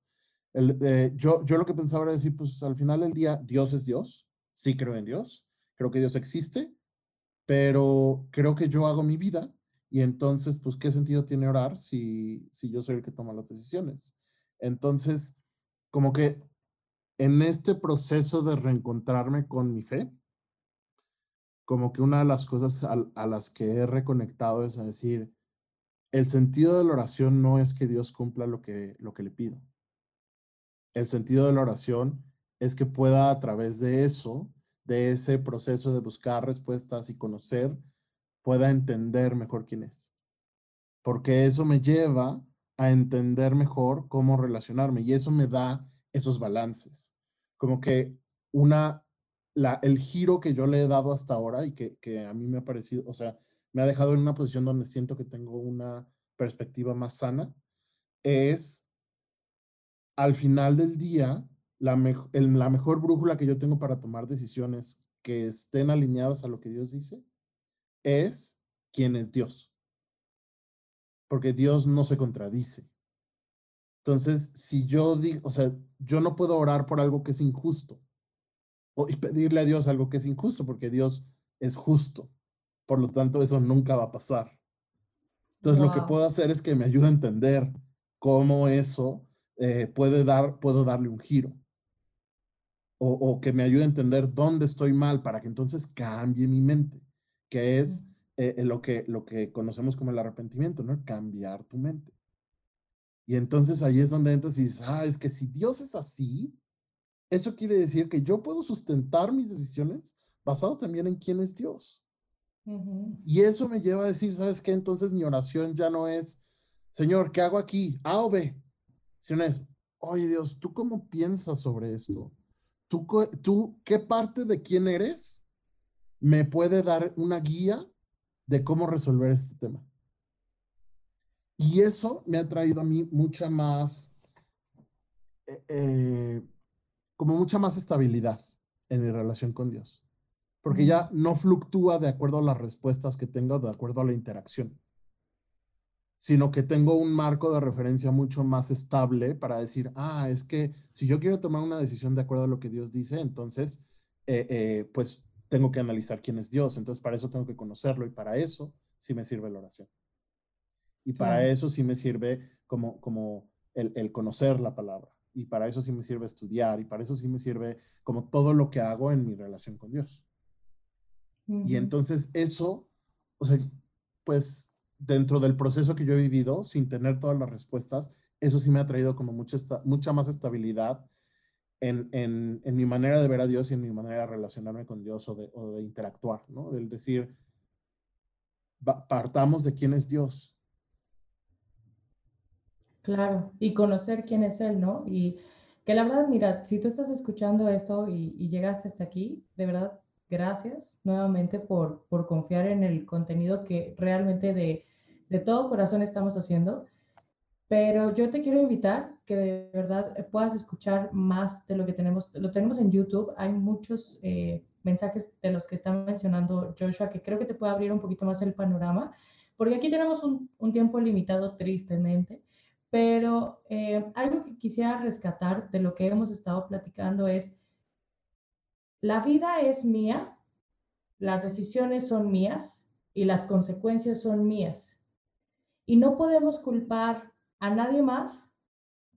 El, eh, yo, yo lo que pensaba era decir, pues al final del día, Dios es Dios, sí creo en Dios, creo que Dios existe, pero creo que yo hago mi vida y entonces, pues, ¿qué sentido tiene orar si, si yo soy el que toma las decisiones? Entonces, como que en este proceso de reencontrarme con mi fe, como que una de las cosas a, las que he reconectado es a decir, el sentido de la oración no es que Dios cumpla lo que, lo que le pido. El sentido de la oración es que pueda a través de eso, de ese proceso de buscar respuestas y conocer, pueda entender mejor quién es. Porque eso me lleva a entender mejor cómo relacionarme y eso me da esos balances. Como que una el giro que yo le he dado hasta ahora y que, que a mí me ha parecido, o sea, me ha dejado en una posición donde siento que tengo una perspectiva más sana, es al final del día, la, la mejor brújula que yo tengo para tomar decisiones que estén alineadas a lo que Dios dice es quién es Dios. Porque Dios no se contradice. Entonces, si yo digo, o sea, yo no puedo orar por algo que es injusto y pedirle a Dios algo que es injusto, porque Dios es justo. Por lo tanto, eso nunca va a pasar. Entonces, lo que puedo hacer es que me ayude a entender cómo eso eh, puede dar, puedo darle un giro. O, o, que me ayude a entender dónde estoy mal para que entonces cambie mi mente, que es eh, lo, que, lo que conocemos como el arrepentimiento, ¿no? Cambiar tu mente. Y entonces ahí es donde entras y dices, ah, es que si Dios es así, eso quiere decir que yo puedo sustentar mis decisiones basado también en quién es Dios. Y eso me lleva a decir, ¿sabes qué? Entonces mi oración ya no es, Señor, ¿qué hago aquí? A o B. Sino es, oye Dios, ¿tú cómo piensas sobre esto? ¿Tú, ¿Tú qué parte de quién eres me puede dar una guía de cómo resolver este tema? Y eso me ha traído a mí mucha más eh, eh, como mucha más estabilidad en mi relación con Dios, porque ya no fluctúa de acuerdo a las respuestas que tengo, de acuerdo a la interacción, sino que tengo un marco de referencia mucho más estable para decir, ah, es que si yo quiero tomar una decisión de acuerdo a lo que Dios dice, entonces, pues tengo que analizar quién es Dios, entonces para eso tengo que conocerlo y para eso sí me sirve la oración. Y para eso sí me sirve como, como el, conocer la palabra. Y para eso sí me sirve estudiar. Y para eso sí me sirve como todo lo que hago en mi relación con Dios. Y entonces eso, o sea, pues dentro del proceso que yo he vivido, sin tener todas las respuestas, eso sí me ha traído como mucha, mucha más estabilidad en, en, en, mi manera de ver a Dios y en mi manera de relacionarme con Dios o de, o de interactuar, ¿no? Del decir, partamos de quién es Dios Claro, y conocer quién es Él, ¿no? Y que la verdad, mira, si tú estás escuchando esto y, llegaste hasta aquí, de verdad, gracias nuevamente por, por confiar en el contenido que realmente de, de todo corazón estamos haciendo. Pero yo te quiero invitar que de verdad puedas escuchar más de lo que tenemos. Lo tenemos en YouTube. Hay muchos eh, mensajes de los que está mencionando Joshua que creo que te puede abrir un poquito más el panorama. Porque aquí tenemos un, un tiempo limitado, tristemente. Pero eh, algo que quisiera rescatar de lo que hemos estado platicando es, la vida es mía, las decisiones son mías y las consecuencias son mías. Y no podemos culpar a nadie más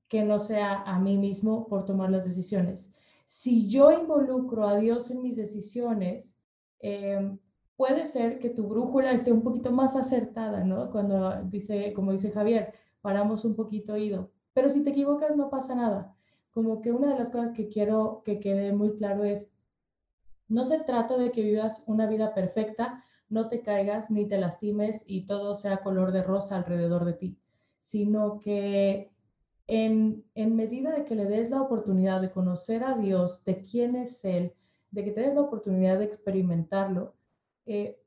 que no sea a mí mismo por tomar las decisiones. Si yo involucro a Dios en mis decisiones, eh, puede ser que tu brújula esté un poquito más acertada, ¿no? Cuando dice, como dice Javier, paramos un poquito oído. Pero si te equivocas no pasa nada. Como que una de las cosas que quiero que quede muy claro es, no se trata de que vivas una vida perfecta, no te caigas ni te lastimes y todo sea color de rosa alrededor de ti, sino que en, en medida de que le des la oportunidad de conocer a Dios, de quién es Él, de que te des la oportunidad de experimentarlo, eh,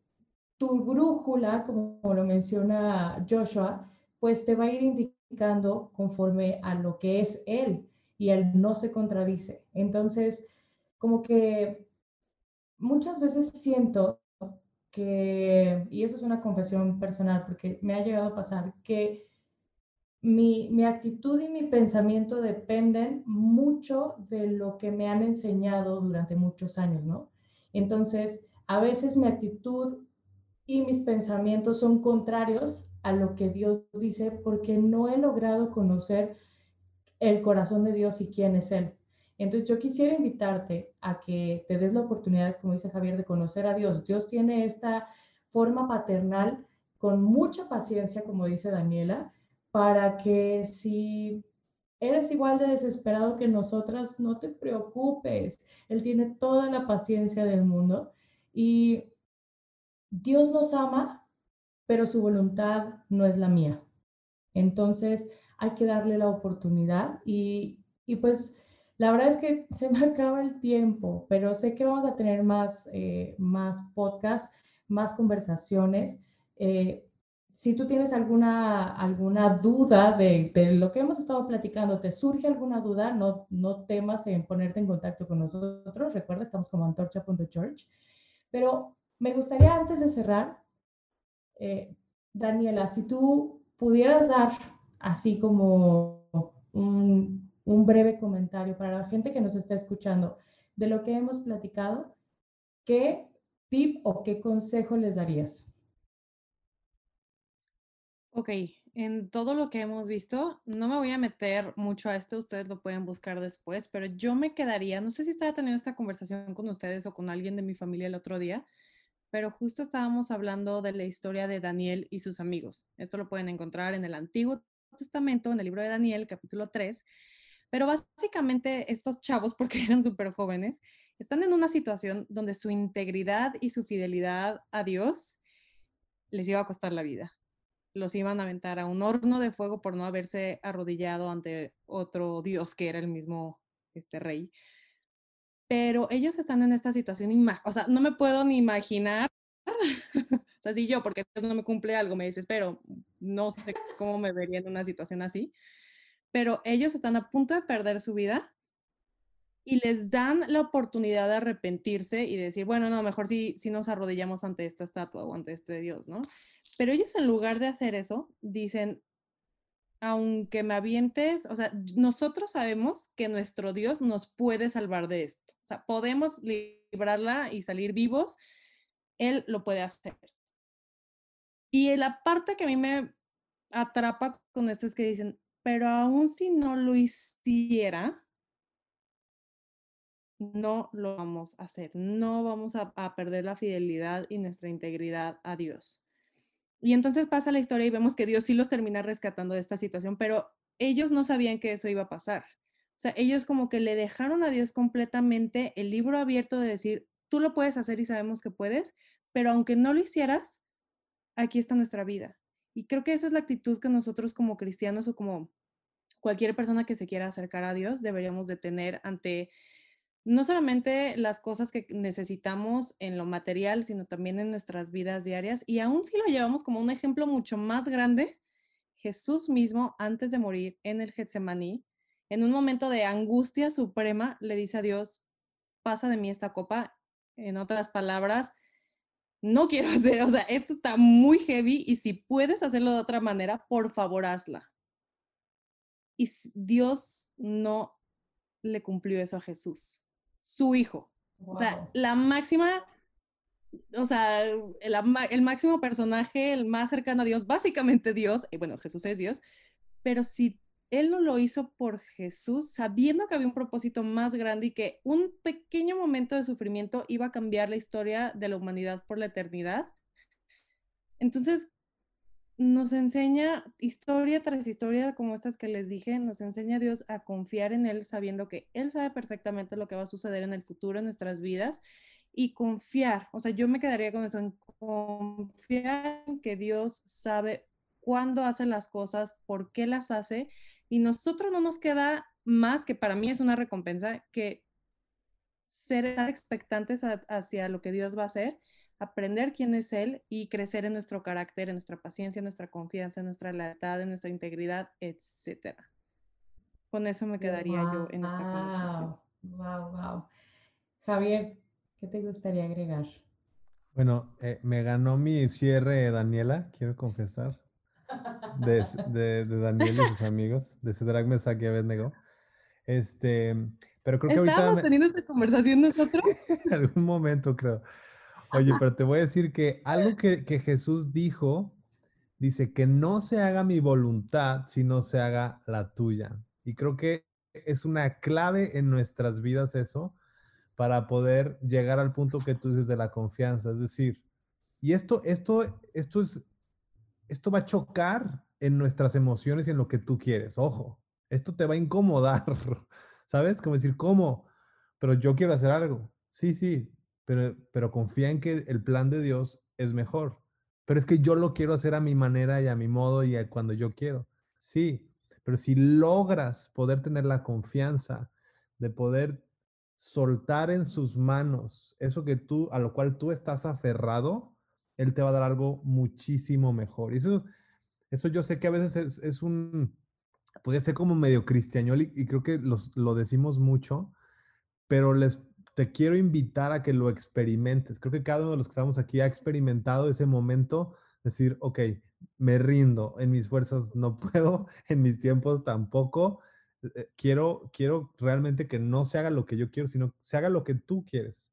tu brújula, como lo menciona Joshua, pues te va a ir indicando conforme a lo que es él y él no se contradice. Entonces, como que muchas veces siento que, y eso es una confesión personal, porque me ha llegado a pasar, que mi, mi, actitud y mi pensamiento dependen mucho de lo que me han enseñado durante muchos años, ¿no? Entonces, a veces mi actitud y mis pensamientos son contrarios a lo que Dios dice porque no he logrado conocer el corazón de Dios y quién es Él. Entonces yo quisiera invitarte a que te des la oportunidad, como dice Javier, de conocer a Dios. Dios tiene esta forma paternal con mucha paciencia, como dice Daniela, para que si eres igual de desesperado que nosotras, no te preocupes. Él tiene toda la paciencia del mundo y Dios nos ama, pero su voluntad no es la mía. Entonces hay que darle la oportunidad y, pues la verdad es que se me acaba el tiempo, pero sé que vamos a tener más, eh, más podcasts, más conversaciones. Eh, si tú tienes alguna, alguna duda de, de, lo que hemos estado platicando, te surge alguna duda, no, no temas en ponerte en contacto con nosotros. Recuerda, estamos como antorcha.church. Pero me gustaría antes de cerrar, eh, Daniela, si tú pudieras dar así como un, un, breve comentario para la gente que nos está escuchando de lo que hemos platicado, ¿qué tip o qué consejo les darías? Ok, en todo lo que hemos visto, no me voy a meter mucho a esto, ustedes lo pueden buscar después, pero yo me quedaría, no sé si estaba teniendo esta conversación con ustedes o con alguien de mi familia el otro día, pero justo estábamos hablando de la historia de Daniel y sus amigos. Esto lo pueden encontrar en el Antiguo Testamento, en el libro de Daniel, capítulo 3. Pero básicamente estos chavos, porque eran súper jóvenes, están en una situación donde su integridad y su fidelidad a Dios les iba a costar la vida. Los iban a aventar a un horno de fuego por no haberse arrodillado ante otro Dios que era el mismo este rey pero ellos están en esta situación, o sea, no me puedo ni imaginar, o sea, si yo, porque no me cumple algo, me desespero, no sé cómo me vería en una situación así, pero ellos están a punto de perder su vida y les dan la oportunidad de arrepentirse y decir, bueno, no, mejor si, si nos arrodillamos ante esta estatua o ante este Dios, ¿no? Pero ellos en lugar de hacer eso, dicen, aunque me avientes, o sea, nosotros sabemos que nuestro Dios nos puede salvar de esto. O sea, podemos librarla y salir vivos. Él lo puede hacer. Y la parte que a mí me atrapa con esto es que dicen, pero aún si no lo hiciera, no lo vamos a hacer, no vamos a, a perder la fidelidad y nuestra integridad a Dios. Y entonces pasa la historia y vemos que Dios sí los termina rescatando de esta situación, pero ellos no sabían que eso iba a pasar. O sea, ellos como que le dejaron a Dios completamente el libro abierto de decir, tú lo puedes hacer y sabemos que puedes, pero aunque no lo hicieras, aquí está nuestra vida. Y creo que esa es la actitud que nosotros como cristianos o como cualquier persona que se quiera acercar a Dios deberíamos de tener ante no solamente las cosas que necesitamos en lo material, sino también en nuestras vidas diarias. Y aún si lo llevamos como un ejemplo mucho más grande, Jesús mismo, antes de morir en el Getsemaní, en un momento de angustia suprema, le dice a Dios, pasa de mí esta copa. En otras palabras, no quiero hacer, o sea, esto está muy heavy y si puedes hacerlo de otra manera, por favor hazla. Y Dios no le cumplió eso a Jesús su hijo. O sea, la máxima, o sea, el, máximo personaje, el más cercano a Dios, básicamente Dios, y bueno, Jesús es Dios, pero si él no lo hizo por Jesús, sabiendo que había un propósito más grande y que un pequeño momento de sufrimiento iba a cambiar la historia de la humanidad por la eternidad. Entonces, nos enseña historia tras historia como estas que les dije, nos enseña a Dios a confiar en Él sabiendo que Él sabe perfectamente lo que va a suceder en el futuro en nuestras vidas y confiar, o sea, yo me quedaría con eso, en confiar en que Dios sabe cuándo hace las cosas, por qué las hace y nosotros no nos queda más que para mí es una recompensa que ser expectantes hacia lo que Dios va a hacer aprender quién es Él y crecer en nuestro carácter, en nuestra paciencia, en nuestra confianza, en nuestra lealtad, en nuestra integridad, etc. Con eso me quedaría yo en esta conversación. Wow, wow. Javier, ¿qué te gustaría agregar? Bueno, eh, me ganó mi cierre Daniela, quiero confesar, de, de, Daniel y sus amigos, de Cedrag Mesac y Abednego. Este, pero creo que ¿Estábamos teniendo esta conversación nosotros? en algún momento, creo. Oye, pero te voy a decir que algo que, Jesús dijo, dice que no se haga mi voluntad, sino se haga la tuya. Y creo que es una clave en nuestras vidas eso para poder llegar al punto que tú dices de la confianza. Es decir, y esto, esto, esto es, esto va a chocar en nuestras emociones y en lo que tú quieres. Ojo, esto te va a incomodar, ¿sabes? Como decir, ¿cómo? Pero yo quiero hacer algo. Sí, sí, pero, confía en que el plan de Dios es mejor. Pero es que yo lo quiero hacer a mi manera y a mi modo y cuando yo quiero. Sí, pero si logras poder tener la confianza de poder soltar en sus manos eso que tú, a lo cual tú estás aferrado, Él te va a dar algo muchísimo mejor. Y eso, eso yo sé que a veces es, un, puede ser como medio cristiano y, y creo que lo decimos mucho, pero les te quiero invitar a que lo experimentes. Creo que cada uno de los que estamos aquí ha experimentado ese momento, decir, ok, me rindo, en mis fuerzas no puedo, en mis tiempos tampoco. Eh, quiero, quiero realmente que no se haga lo que yo quiero, sino se haga lo que tú quieres.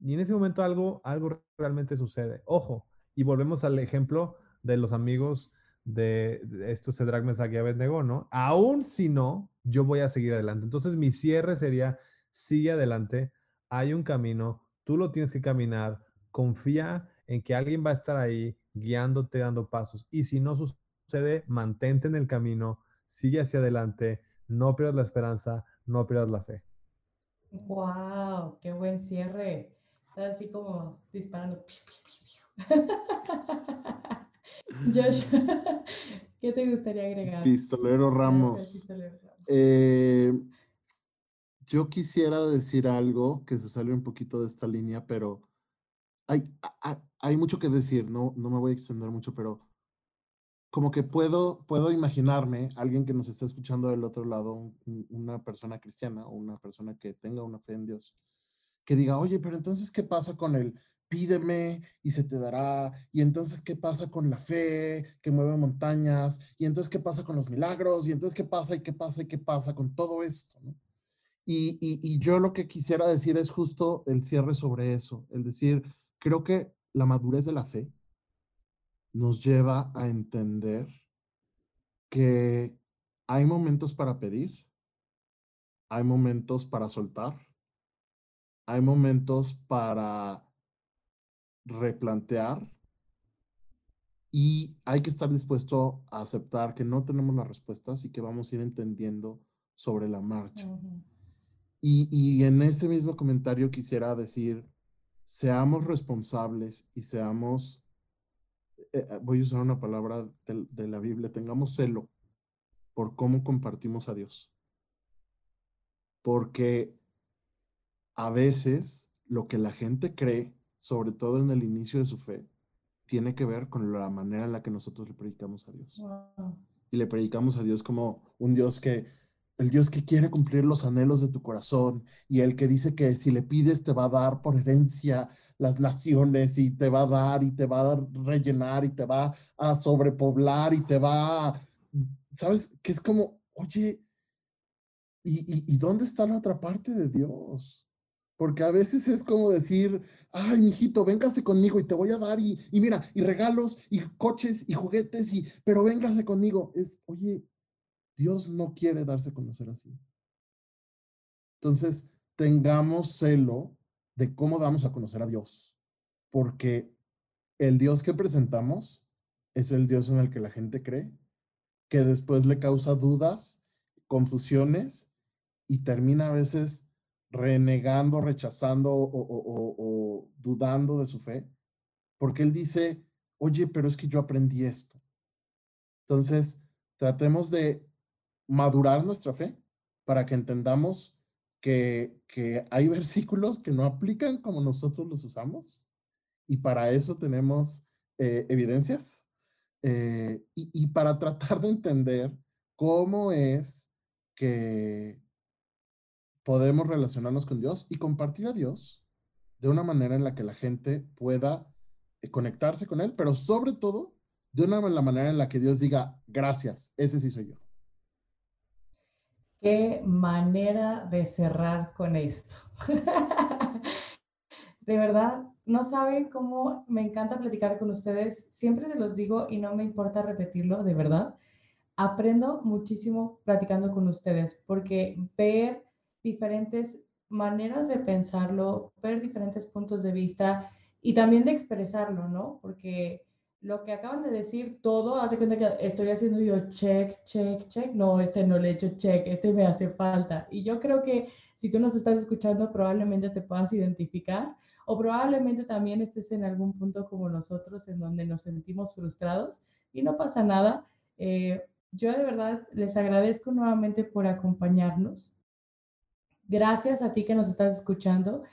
Y en ese momento algo, algo realmente sucede. Ojo, y volvemos al ejemplo de los amigos de, estos Cedrag Mesac y Abednego, ¿no? Aún si no, yo voy a seguir adelante. Entonces mi cierre sería, sigue adelante, hay un camino, tú lo tienes que caminar, confía en que alguien va a estar ahí guiándote, dando pasos. Y si no sucede, mantente en el camino, sigue hacia adelante, no pierdas la esperanza, no pierdas la fe. ¡Wow! ¡Qué buen cierre! así como disparando. Josh, ¿qué te gustaría agregar? Pistolero Ramos. Eh, yo quisiera decir algo que se sale un poquito de esta línea, pero hay, hay mucho que decir, no, no me voy a extender mucho, pero como que puedo, puedo imaginarme alguien que nos está escuchando del otro lado, una persona cristiana o una persona que tenga una fe en Dios, que diga, oye, pero entonces, ¿qué pasa con el pídeme y se te dará? Y entonces, ¿qué pasa con la fe que mueve montañas? Y entonces, ¿qué pasa con los milagros? Y entonces, ¿qué pasa y qué pasa y qué pasa con todo esto? Y, yo lo que quisiera decir es justo el cierre sobre eso, el decir, creo que la madurez de la fe nos lleva a entender que hay momentos para pedir, hay momentos para soltar, hay momentos para replantear y hay que estar dispuesto a aceptar que no tenemos las respuestas y que vamos a ir entendiendo sobre la marcha. Y, y en ese mismo comentario quisiera decir, seamos responsables y seamos eh, eh, voy a usar una palabra de, la Biblia, tengamos celo por cómo compartimos a Dios. Porque a veces lo que la gente cree, sobre todo en el inicio de su fe, tiene que ver con la manera en la que nosotros le predicamos a Dios. Y le predicamos a Dios como un Dios que el Dios que quiere cumplir los anhelos de tu corazón y el que dice que si le pides te va a dar por herencia las naciones y te va a dar y te va a rellenar y te va a sobrepoblar y te va a, ¿sabes? Que es como, oye, ¿y, y, dónde está la otra parte de Dios? Porque a veces es como decir, ay, mijito, véngase conmigo y te voy a dar y, y mira, y regalos y coches y juguetes y, pero véngase conmigo. Es, oye, Dios no quiere darse a conocer así. Entonces, tengamos celo de cómo damos a conocer a Dios, porque el Dios que presentamos es el Dios en el que la gente cree, que después le causa dudas, confusiones y termina a veces renegando, rechazando o, dudando de su fe, porque él dice, oye, pero es que yo aprendí esto. Entonces, tratemos de madurar nuestra fe para que entendamos que, que hay versículos que no aplican como nosotros los usamos y para eso tenemos eh, evidencias eh, y, y para tratar de entender cómo es que podemos relacionarnos con Dios y compartir a Dios de una manera en la que la gente pueda eh, conectarse con Él, pero sobre todo de una manera en la que Dios diga, gracias, ese sí soy yo. Qué manera de cerrar con esto. de verdad, no saben cómo me encanta platicar con ustedes. Siempre se los digo y no me importa repetirlo, de verdad. Aprendo muchísimo platicando con ustedes porque ver diferentes maneras de pensarlo, ver diferentes puntos de vista y también de expresarlo, ¿no? Porque lo que acaban de decir todo, hace cuenta que estoy haciendo yo check, check, check. No, este no le he hecho check, este me hace falta. Y yo creo que si tú nos estás escuchando, probablemente te puedas identificar o probablemente también estés en algún punto como nosotros, en donde nos sentimos frustrados y no pasa nada. Eh, yo de verdad les agradezco nuevamente por acompañarnos. Gracias a ti que nos estás escuchando.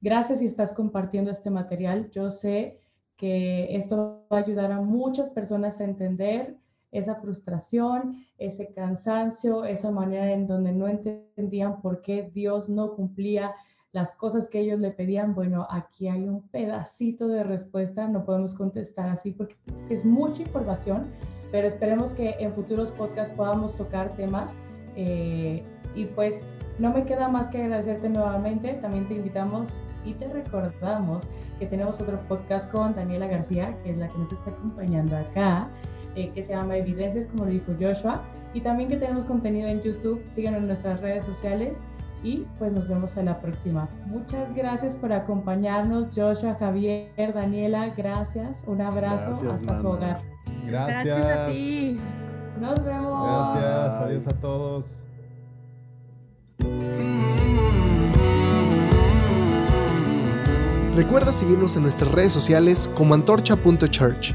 Gracias si estás compartiendo este material. Yo sé que esto va a ayudar a muchas personas a entender esa frustración, ese cansancio, esa manera en donde no entendían por qué Dios no cumplía las cosas que ellos le pedían. Bueno, aquí hay un pedacito de respuesta, no podemos contestar así porque es mucha información, pero esperemos que en futuros podcasts podamos tocar temas. Eh, y pues no me queda más que agradecerte nuevamente. También te invitamos y te recordamos que tenemos otro podcast con Daniela García, que es la que nos está acompañando acá, eh, que se llama Evidencias, como dijo Joshua. Y también que tenemos contenido en YouTube. Síganos en nuestras redes sociales y pues nos vemos en la próxima. Muchas gracias por acompañarnos, Joshua, Javier, Daniela, gracias. Un abrazo hasta su hogar. Gracias. gracias a ti. Nos vemos. Gracias, adiós a todos. Recuerda seguirnos en nuestras redes sociales como antorcha.church.